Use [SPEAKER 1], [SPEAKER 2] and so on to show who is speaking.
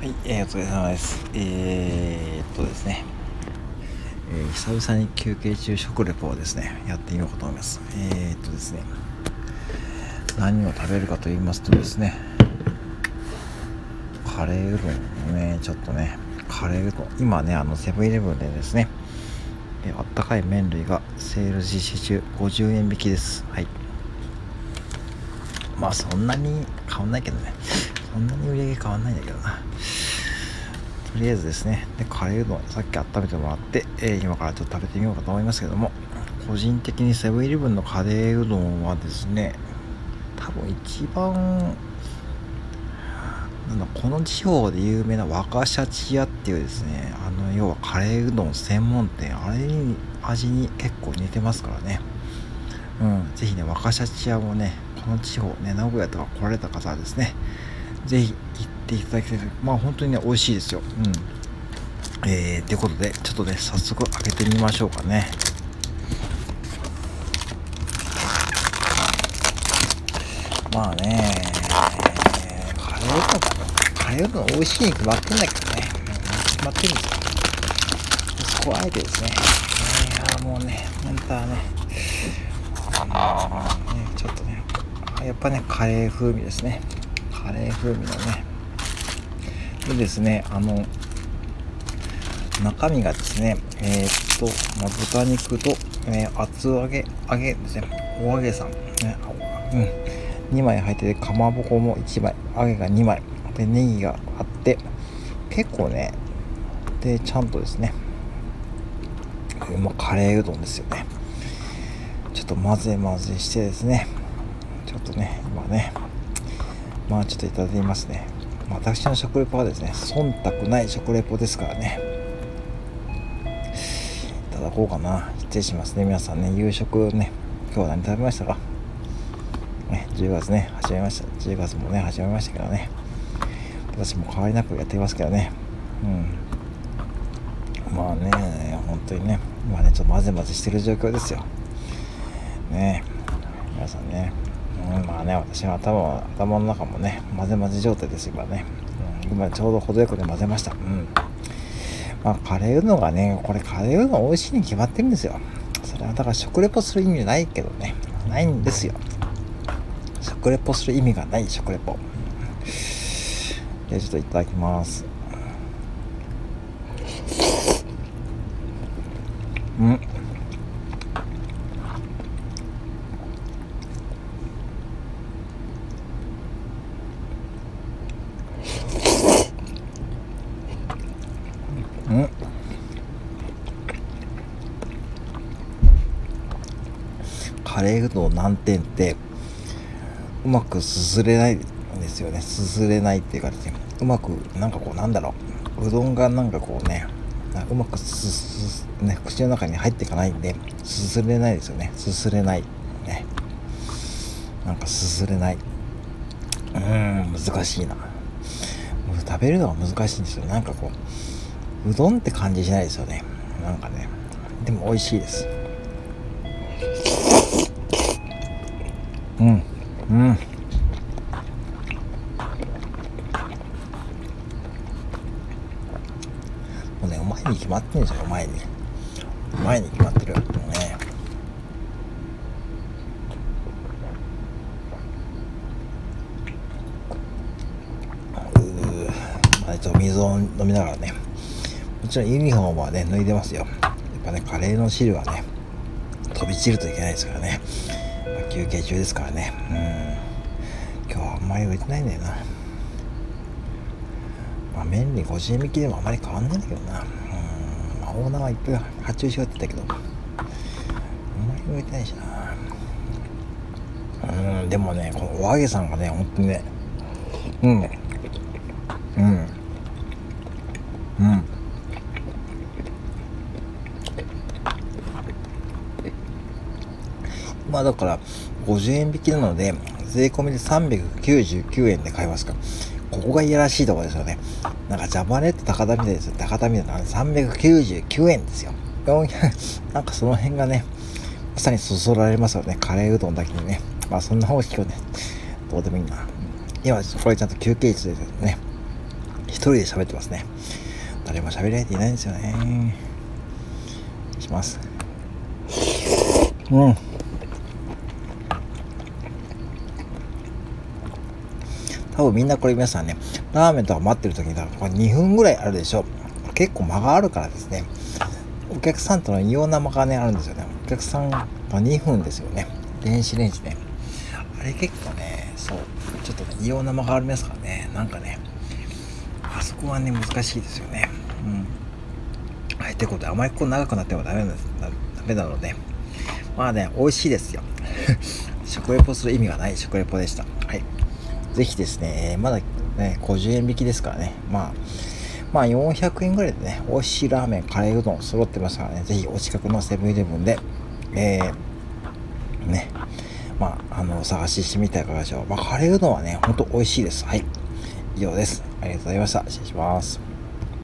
[SPEAKER 1] はい、えー、お疲れ様です。えー、っとですね、えー、久々に休憩中食レポをですね、やってみようかと思います。えー、っとですね、何を食べるかと言いますとですね、カレーうどんね、ちょっとね、カレーうどん、今ね、あの、セブンイレブンでですね、えあったかい麺類がセール実施中50円引きです。はい。まあそんなに変わんないけどね。そんなに売り上げ変わんないんだけどな。とりあえずですね。でカレーうどんさっき温めてもらって、えー、今からちょっと食べてみようかと思いますけども。個人的にセブンイレブンのカレーうどんはですね多分一番なんだこの地方で有名な若シャチ屋っていうですねあの要はカレーうどん専門店あれに味に結構似てますからね。うん是非ね若シャチ屋もねこの地方ね名古屋とか来られた方はですねぜひ行っていただきたいまあ本当にね美味しいですよ。うん。えー、ということでちょっとね早速開けてみましょうかね。まあねカレーうどんカレーうどん美味しいに決まってんだけどね。決まってるんですよ。そこはあえてですね。いやもうね本当はね。ねちょっとねやっぱねカレー風味ですね。カレー風味のね。でですねあの中身がですねえー、っと、まあ、豚肉と、えー、厚揚げ揚げですね。お揚げさん、ねうん、2枚入っててかまぼこも1枚。揚げが2枚。でネギがあって結構ねでちゃんとですねま、カレーうどんですよね。ちょっと混ぜ混ぜしてですね。ちょっとね今ねまあちょっといただきますね。私の食レポはですね、忖度ない食レポですからね。いただこうかな。失礼しますね。皆さんね、夕食ね、今日は何食べましたか？ね、10月ね、始めました。10月もね、始めましたけどね。私も変わりなくやってますけどね。うん。まあね、本当にね、今ね、ちょっと混ぜ混ぜしてる状況ですよ。ね皆さんね、うん、まあね、私は頭頭の中もね、混ぜ混ぜ状態です、今ね。うん、今ちょうど程よくで混ぜました。うん。まあ、カレーうどんがね、これカレーうどん美味しいに決まってるんですよ。それはだから食レポする意味ないけどね。ないんですよ。食レポする意味がない食レポ。で、ちょっといただきます。うんカレーうどん難点ってうまくすすれないんですよね。すすれないっていうかですね。うまくなんかこうなんだろう。うどんがなんかこうねうまくすすね口の中に入っていかないんですすれないですよね。すすれない。ね。なんかすすれない。うん難しいな。食べるのは難しいんですよ。なんかこううどんって感じしないですよね。なんかね。でも美味しいです。うんうんもうねうまいに決まってんですようまいに。うまいに決まってる。もうね。うまあちょっと水を飲みながらね。もちろんユニフォームはね脱いでますよ。やっぱねカレーの汁はね飛び散るといけないですからね、休憩中ですからね。うん。今日はあんまり売れてないんだよな。まあ麺に50円引きでもあまり変わんないんだけどな。うん。まあオーナーはいっぱい発注しようって言ったけど。あんまり売れてないしな。うん。でもねこのお揚げさんがね本当にね。うん。うん。うん。まあだから50円引きなので、税込みで399円で買いますか。ここがいやらしいとこですよね。なんかジャパネット高田みたいですよ。高田みたいな399円ですよ。400なんかその辺がね、まさにそそられますよね。カレーうどんだけにね。まあそんな方式をね、どうでもいいな。今、これちゃんと休憩室ですよね。一人で喋ってますね。誰も喋られていないんですよね。します。うん。多分みんなこれ皆さんね、ラーメンとか待ってる時にこれ2分ぐらいあるでしょ。結構間があるからですね。お客さんとの異様な間がね、あるんですよね。お客さんが2分ですよね。電子レンジね。あれ結構ね、そう、ちょっとね、異様な間がありますからね。なんかね、あそこはね、難しいですよね。うん。はい、ってことで、あまりこう長くなってもダメなんです。ダメなので、まあね、美味しいですよ。食レポする意味がない食レポでした。はい。ぜひですね、まだね、50円引きですからね、まあ、まあ400円ぐらいでね、美味しいラーメン、カレーうどん揃ってますからね、ぜひお近くのセブンイレブンで、えー、ね、まあ、あの、探ししてみたいかがでしょう。まあ、カレーうどんはね、ほんと美味しいです。はい。以上です。ありがとうございました。失礼します。